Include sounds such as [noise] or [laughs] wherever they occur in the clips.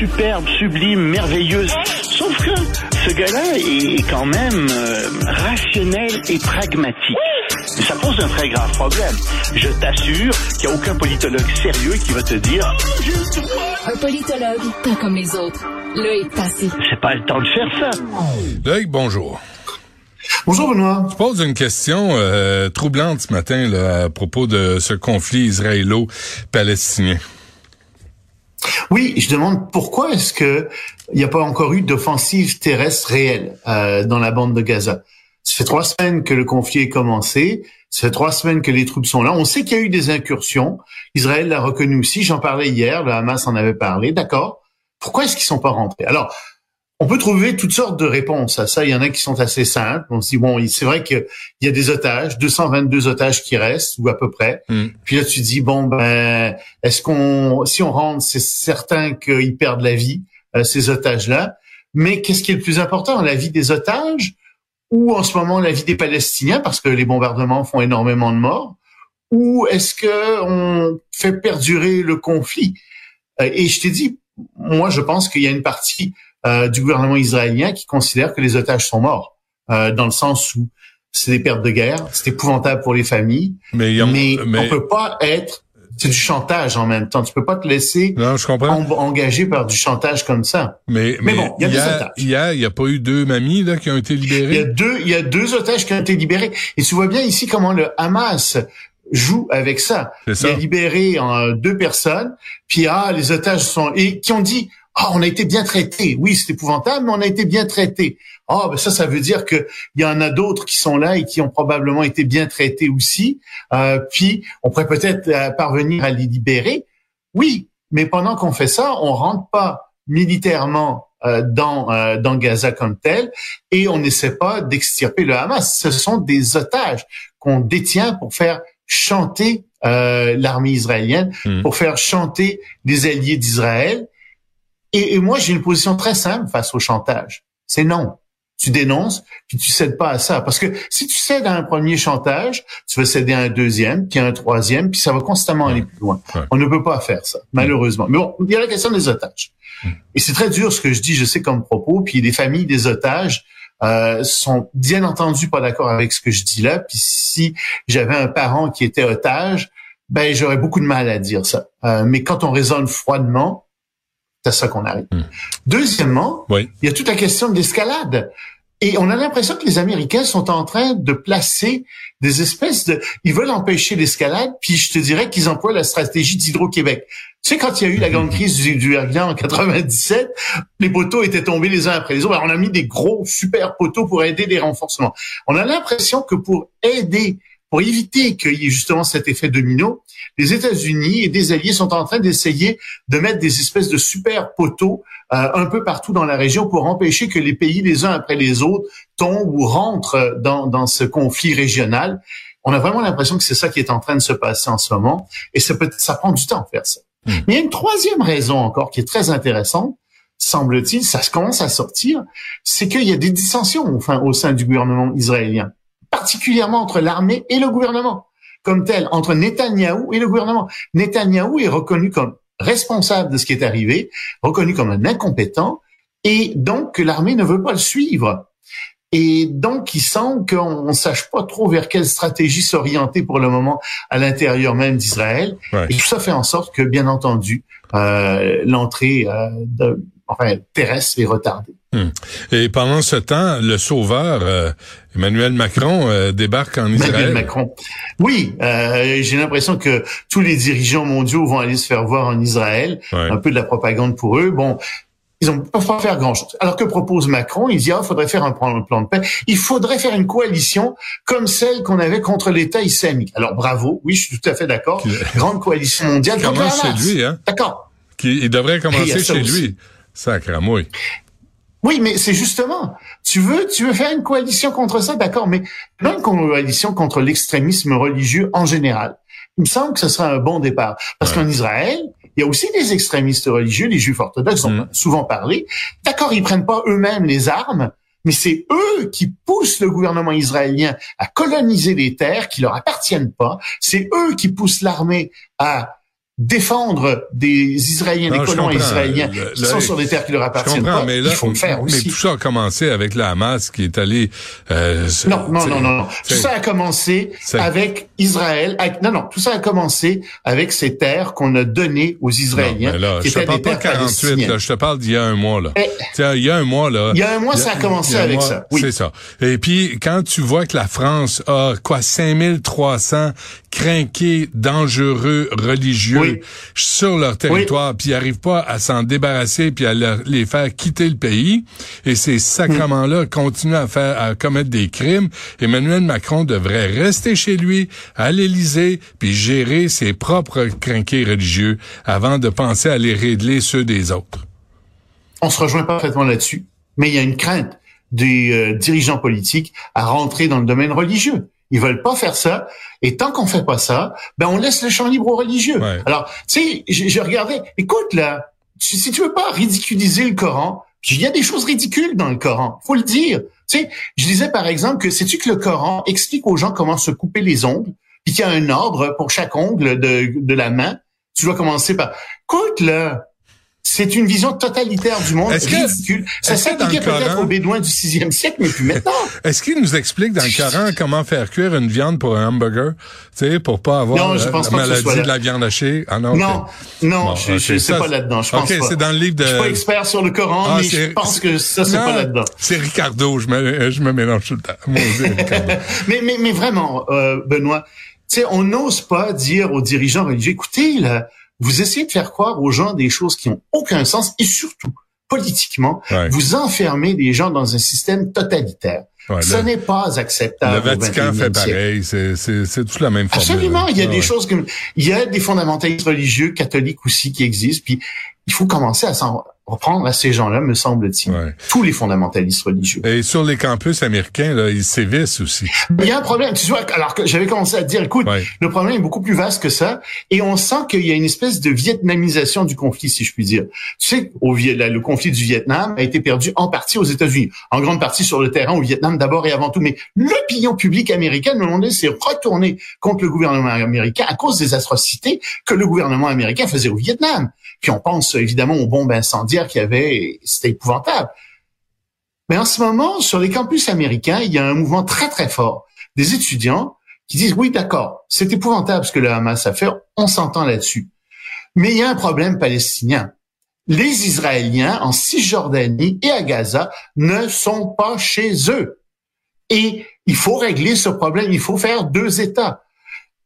superbe, sublime, merveilleuse. Sauf que ce gars-là est quand même euh, rationnel et pragmatique. Et ça pose un très grave problème. Je t'assure qu'il n'y a aucun politologue sérieux qui va te dire Un politologue, pas comme les autres. Loïc Passy. c'est pas le temps de faire ça. Loïc, bonjour. Bonjour Benoît. Je pose une question euh, troublante ce matin là, à propos de ce conflit israélo-palestinien. Oui, je demande pourquoi est-ce que il n'y a pas encore eu d'offensive terrestre réelle euh, dans la bande de Gaza? Ça fait trois semaines que le conflit est commencé. Ça fait trois semaines que les troupes sont là. On sait qu'il y a eu des incursions. Israël l'a reconnu aussi. J'en parlais hier. Le Hamas en avait parlé. D'accord? Pourquoi est-ce qu'ils sont pas rentrés? Alors, on peut trouver toutes sortes de réponses à ça. Il y en a qui sont assez simples. On se dit bon, c'est vrai qu'il y a des otages, 222 otages qui restent ou à peu près. Mm. Puis là, tu dis bon ben, est-ce qu'on, si on rentre, c'est certain qu'ils perdent la vie euh, ces otages-là. Mais qu'est-ce qui est le plus important, la vie des otages ou en ce moment la vie des Palestiniens parce que les bombardements font énormément de morts Ou est-ce que on fait perdurer le conflit? Euh, Et je t'ai dit, moi, je pense qu'il y a une partie euh, du gouvernement israélien qui considère que les otages sont morts, euh, dans le sens où c'est des pertes de guerre, c'est épouvantable pour les familles, Mais, y a- mais, mais- on peut pas être, c'est du chantage en même temps. Tu peux pas te laisser non, je comprends. en- engager par du chantage comme ça. Mais, Mais bon, il y a des otages. Il n'y a pas eu deux mamies là, qui ont été Il y a libérées. deux, il y a deux otages qui ont été libérés. Et tu vois bien ici comment le Hamas joue avec ça. C'est Il ça. a libéré euh, deux personnes, puis ah, les otages sont et qui ont dit ah, on a été bien traités. Oui, c'est épouvantable, mais on a été bien traités. Ah, ben ça, ça veut dire que il y en a d'autres qui sont là et qui ont probablement été bien traités aussi. Euh, puis on pourrait peut-être euh, parvenir à les libérer. Oui, mais pendant qu'on fait ça, on rentre pas militairement euh, dans euh, dans Gaza comme tel et on n'essaie pas d'extirper le Hamas. Ce sont des otages qu'on détient pour faire chanter euh, l'armée israélienne, Hmm. pour faire chanter les alliés d'Israël. Et, et moi, j'ai une position très simple face au chantage. C'est non. Tu dénonces, puis tu cèdes pas à ça. Parce que si tu cèdes à un premier chantage, tu vas céder à un deuxième, puis à un troisième, puis ça va constamment aller plus loin. Ouais. On ne peut pas faire ça, malheureusement. Mais bon, il y a la question des otages. Et c'est très dur ce que je dis, je sais comme propos, puis les familles des otages euh, sont bien entendu pas d'accord avec ce que je dis là. Puis si j'avais un parent qui était otage, ben j'aurais beaucoup de mal à dire ça. Euh, mais quand on raisonne froidement, c'est à ça qu'on arrive. Hmm. Deuxièmement, Oui. il y a toute la question de l'escalade. Et on a l'impression que les Américains sont en train de placer des espèces de... Ils veulent empêcher l'escalade, puis je te dirais qu'ils emploient la stratégie d'Hydro-Québec. Tu sais, quand il y a eu la grande crise du, du en 97, les poteaux étaient tombés les uns après les autres. Alors, on a mis des gros, super poteaux pour aider les renforcements. On a l'impression que pour aider, pour éviter qu'il y ait justement cet effet domino, les États-Unis et des alliés sont en train d'essayer de mettre des espèces de super poteaux euh, un peu partout dans la région pour empêcher que les pays les uns après les autres tombent ou rentrent dans, dans ce conflit régional. On a vraiment l'impression que c'est ça qui est en train de se passer en ce moment et ça, peut, ça prend du temps à faire ça. Hmm. Mais il y a une troisième raison encore qui est très intéressante, semble-t-il, ça se commence à sortir, c'est qu'il y a des dissensions enfin, au sein du gouvernement israélien, particulièrement entre l'armée et le gouvernement comme tel, entre Netanyahou et le gouvernement. Netanyahou est reconnu comme responsable de ce qui est arrivé, reconnu comme un incompétent, et donc que l'armée ne veut pas le suivre. Et donc, il semble qu'on ne sache pas trop vers quelle stratégie s'orienter pour le moment à l'intérieur même d'Israël. Ouais. Et tout ça fait en sorte que, bien entendu, euh, l'entrée euh, de, enfin, terrestre est retardée. Et pendant ce temps, le sauveur, euh, Emmanuel Macron, euh, débarque en Emmanuel Israël. Macron. Oui, euh, j'ai l'impression que tous les dirigeants mondiaux vont aller se faire voir en Israël. Ouais. Un peu de la propagande pour eux. Bon, ils ne peuvent pas faire grand-chose. Alors que propose Macron Il dit, ah, il faudrait faire un plan, un plan de paix. Il faudrait faire une coalition comme celle qu'on avait contre l'État islamique. Alors bravo, oui, je suis tout à fait d'accord. Grande coalition mondiale [laughs] la chez lui, hein? D'accord. Il devrait commencer chez lui. Sacramouille. Oui, mais c'est justement, tu veux, tu veux faire une coalition contre ça, d'accord, mais non une coalition contre l'extrémisme religieux en général. Il me semble que ce sera un bon départ. Parce Ouais. qu'en Israël, il y a aussi des extrémistes religieux, les juifs orthodoxes ont Mm. souvent parlé. D'accord, ils prennent pas eux-mêmes les armes, mais c'est eux qui poussent le gouvernement israélien à coloniser les terres qui leur appartiennent pas. C'est eux qui poussent l'armée à défendre des Israéliens, des colons israéliens qui sont sur des terres qui leur appartiennent pas, mais il faut le faire aussi. Mais tout ça a commencé avec la Hamas qui est allé... Euh, non, non, non, non, non. Tout ça a commencé avec Israël. non, non, tout ça a commencé avec ces terres qu'on a données aux Israéliens. là, qui je te parle pas 48, là, je te parle d'il y a un mois. Là. Eh. il y a un mois, là. Il y a un mois, ça a commencé avec ça. Oui. C'est ça. Et puis, quand tu vois que la France a, quoi, 5300 crinqués dangereux religieux sur leur territoire, puis ils n'arrivent pas à s'en débarrasser puis à les faire quitter le pays, et ces sacrements-là continuent à faire à commettre des crimes, Emmanuel Macron devrait rester chez lui, à l'Élysée, puis gérer ses propres crinqués religieux avant de penser à les régler ceux des autres. On se rejoint parfaitement là-dessus, mais il y a une crainte des euh, dirigeants politiques à rentrer dans le domaine religieux. Ils veulent pas faire ça. Et tant qu'on fait pas ça, ben on laisse le champ libre aux religieux. Alors, tu sais, j'ai regardé. Écoute là, si tu veux pas ridiculiser le Coran, il y a des choses ridicules dans le Coran. Faut le dire. Tu sais, je disais par exemple que sais-tu que le Coran explique aux gens comment se couper les ongles, puis qu'il y a un ordre pour chaque ongle de, de la main? Tu dois commencer par. Écoute là, c'est une vision totalitaire du monde, ridicule. Ça s'appliquait peut-être aux Bédouins du sixième siècle, mais plus maintenant. Est-ce qu'il nous explique dans le [laughs] Coran comment faire cuire une viande pour un hamburger, tu sais, pour pas avoir la, maladie de la viande hachée? Ah non, non, non, je, je sais pas là-dedans. Je pense okay, c'est dans le livre de. Je suis pas expert sur le Coran, ah, mais je pense que ça c'est pas là-dedans. C'est Ricardo, je me, je me mélange tout le temps. [laughs] mais, mais, mais vraiment, euh, Benoît, tu sais, on n'ose pas dire aux dirigeants religieux, écoutez, là, vous essayez de faire croire aux gens des choses qui ont aucun sens et surtout, politiquement, vous enfermez les gens dans un système totalitaire. Ouais, Ce n'est pas acceptable. Le Vatican fait pareil, c'est toute la même formule. Absolument, il y a des choses comme il y a des fondamentalistes religieux catholiques aussi qui existent, puis il faut commencer à s'en reprendre à ces gens-là, me semble-t-il. Tous les fondamentalistes religieux. Et sur les campus américains, là, ils sévissent aussi. Il y a un problème. Tu vois, alors que j'avais commencé à dire, écoute, le problème est beaucoup plus vaste que ça, et on sent qu'il y a une espèce de vietnamisation du conflit, si je puis dire. Tu sais, au, le conflit du Vietnam a été perdu en partie aux États-Unis, en grande partie sur le terrain au Vietnam d'abord et avant tout. Mais l'opinion publique américaine, moment donné, s'est retournée contre le gouvernement américain à cause des atrocités que le gouvernement américain faisait au Vietnam. Puis on pense évidemment aux bombes incendiaires qu'il y avait, c'était épouvantable. Mais en ce moment, sur les campus américains, il y a un mouvement très très fort des étudiants qui disent oui, d'accord, c'est épouvantable ce que le Hamas a fait, on s'entend là-dessus. Mais il y a un problème palestinien. Les Israéliens en Cisjordanie et à Gaza ne sont pas chez eux. Et il faut régler ce problème, il faut faire deux États.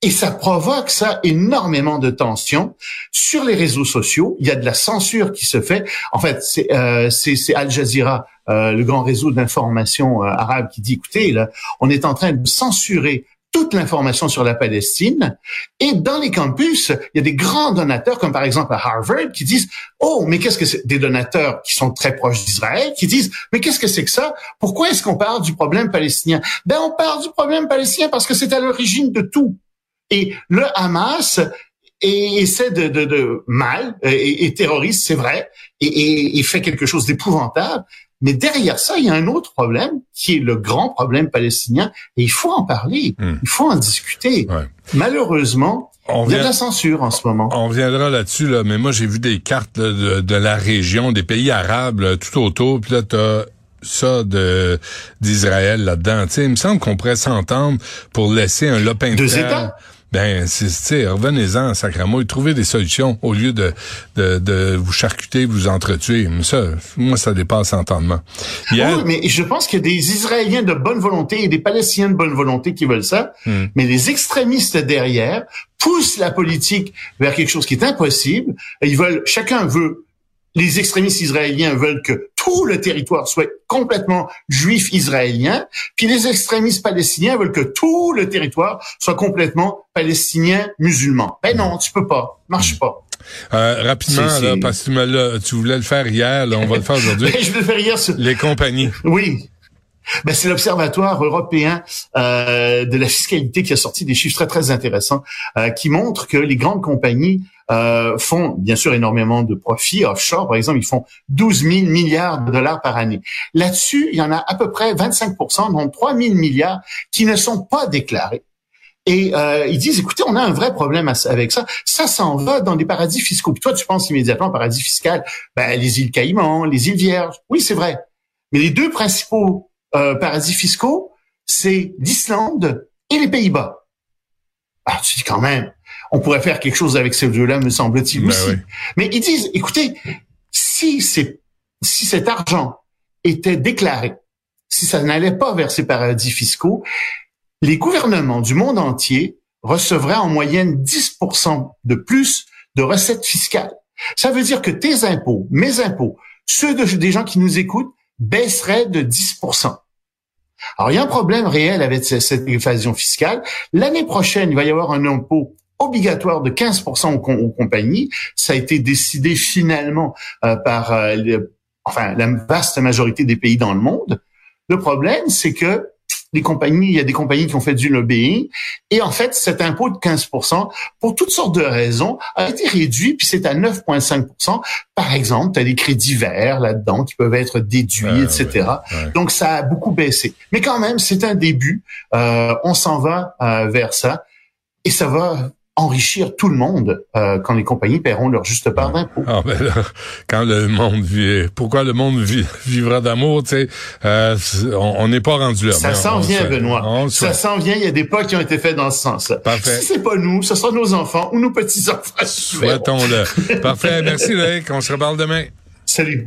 Et ça provoque ça énormément de tensions sur les réseaux sociaux. Il y a de la censure qui se fait. En fait, c'est euh, Al Jazeera, euh, le grand réseau d'information euh, arabe, qui dit écoutez, là, on est en train de censurer toute l'information sur la Palestine. Et dans les campus, il y a des grands donateurs, comme par exemple à Harvard, qui disent, oh, mais qu'est-ce que c'est? Des donateurs qui sont très proches d'Israël, qui disent, mais qu'est-ce que c'est que ça? Pourquoi est-ce qu'on parle du problème palestinien? Ben, on parle du problème palestinien parce que c'est à l'origine de tout. Et le Hamas essaie de, de, de mal et, terroriste, c'est vrai, et, et, fait quelque chose d'épouvantable. Mais derrière ça, il y a un autre problème qui est le grand problème palestinien, et il faut en parler, hmm. il faut en discuter. Malheureusement, il y a de la censure en ce moment. On reviendra là-dessus, là, mais moi j'ai vu des cartes de, de, la région, des pays arabes tout autour, puis là t'as ça de d'Israël là-dedans. Tu sais, il me semble qu'on pourrait s'entendre pour laisser un lopin de Deux États? Ben, c'est, revenez-en, sacrément, et trouvez des solutions au lieu de, de, de vous charcuter, vous entretuer. Ça, moi, ça dépasse entendement. Oui, mais je pense qu'il y a des Israéliens de bonne volonté et des Palestiniens de bonne volonté qui veulent ça, hmm. mais les extrémistes derrière poussent la politique vers quelque chose qui est impossible. Ils veulent, chacun veut les extrémistes israéliens veulent que tout le territoire soit complètement juif israélien, puis les extrémistes palestiniens veulent que tout le territoire soit complètement palestinien musulman. Ben non, tu peux pas, marche pas. Euh, rapidement, parce que tu, voulais le faire hier, on va le faire aujourd'hui. Ben, [laughs] je vais le faire hier. Sur... Les compagnies. Oui. Ben, c'est l'Observatoire européen euh, de la fiscalité qui a sorti des chiffres très très intéressants euh, qui montrent que les grandes compagnies euh, font bien sûr énormément de profits offshore. Par exemple, ils font 12 000 milliards de dollars par année. Là-dessus, il y en a à peu près 25% donc 3 000 milliards qui ne sont pas déclarés. Et euh, ils disent, écoutez, on a un vrai problème avec ça. Ça s'en va dans des paradis fiscaux. Puis toi, tu penses immédiatement paradis fiscal, ben, les îles Caïmans, les îles Vierges. Oui, c'est vrai. Mais les deux principaux euh, paradis fiscaux, c'est l'Islande et les Pays-Bas. Ah, tu dis quand même, on pourrait faire quelque chose avec ces deux-là, me semble-t-il ben aussi. Mais ils disent, écoutez, si c'est si cet argent était déclaré, si ça n'allait pas vers ces paradis fiscaux, les gouvernements du monde entier recevraient en moyenne 10% de plus de recettes fiscales. Ça veut dire que tes impôts, mes impôts, ceux des gens qui nous écoutent, baisseraient de 10%. Alors, il y a un problème réel avec cette évasion fiscale. L'année prochaine, il va y avoir un impôt obligatoire de 15% aux, compagnies. Ça a été décidé finalement euh, par euh, enfin la vaste majorité des pays dans le monde. Le problème, c'est que les compagnies, il y a des compagnies qui ont fait du lobbying, et en fait, cet impôt de 15%, pour toutes sortes de raisons, a été réduit, puis c'est à 9,5%. Par exemple, tu as des crédits verts là-dedans qui peuvent être déduits, etc. Donc, ça a beaucoup baissé. Mais quand même, c'est un début. Euh, on s'en va euh, vers ça, et ça va enrichir tout le monde euh, quand les compagnies paieront leur juste part d'impôts. Ah ben quand le monde vit, pourquoi le monde vivra d'amour, tu sais, euh, on n'est pas rendu là. Ça s'en vient, Benoît. Ça s'en vient. Il y a des pas qui ont été faits dans ce sens-là. Parfait. Si c'est pas nous, ce sera nos enfants ou nos petits enfants. Souhaitons-le. Parfait. Merci, Loïc. On se reparle demain. Salut.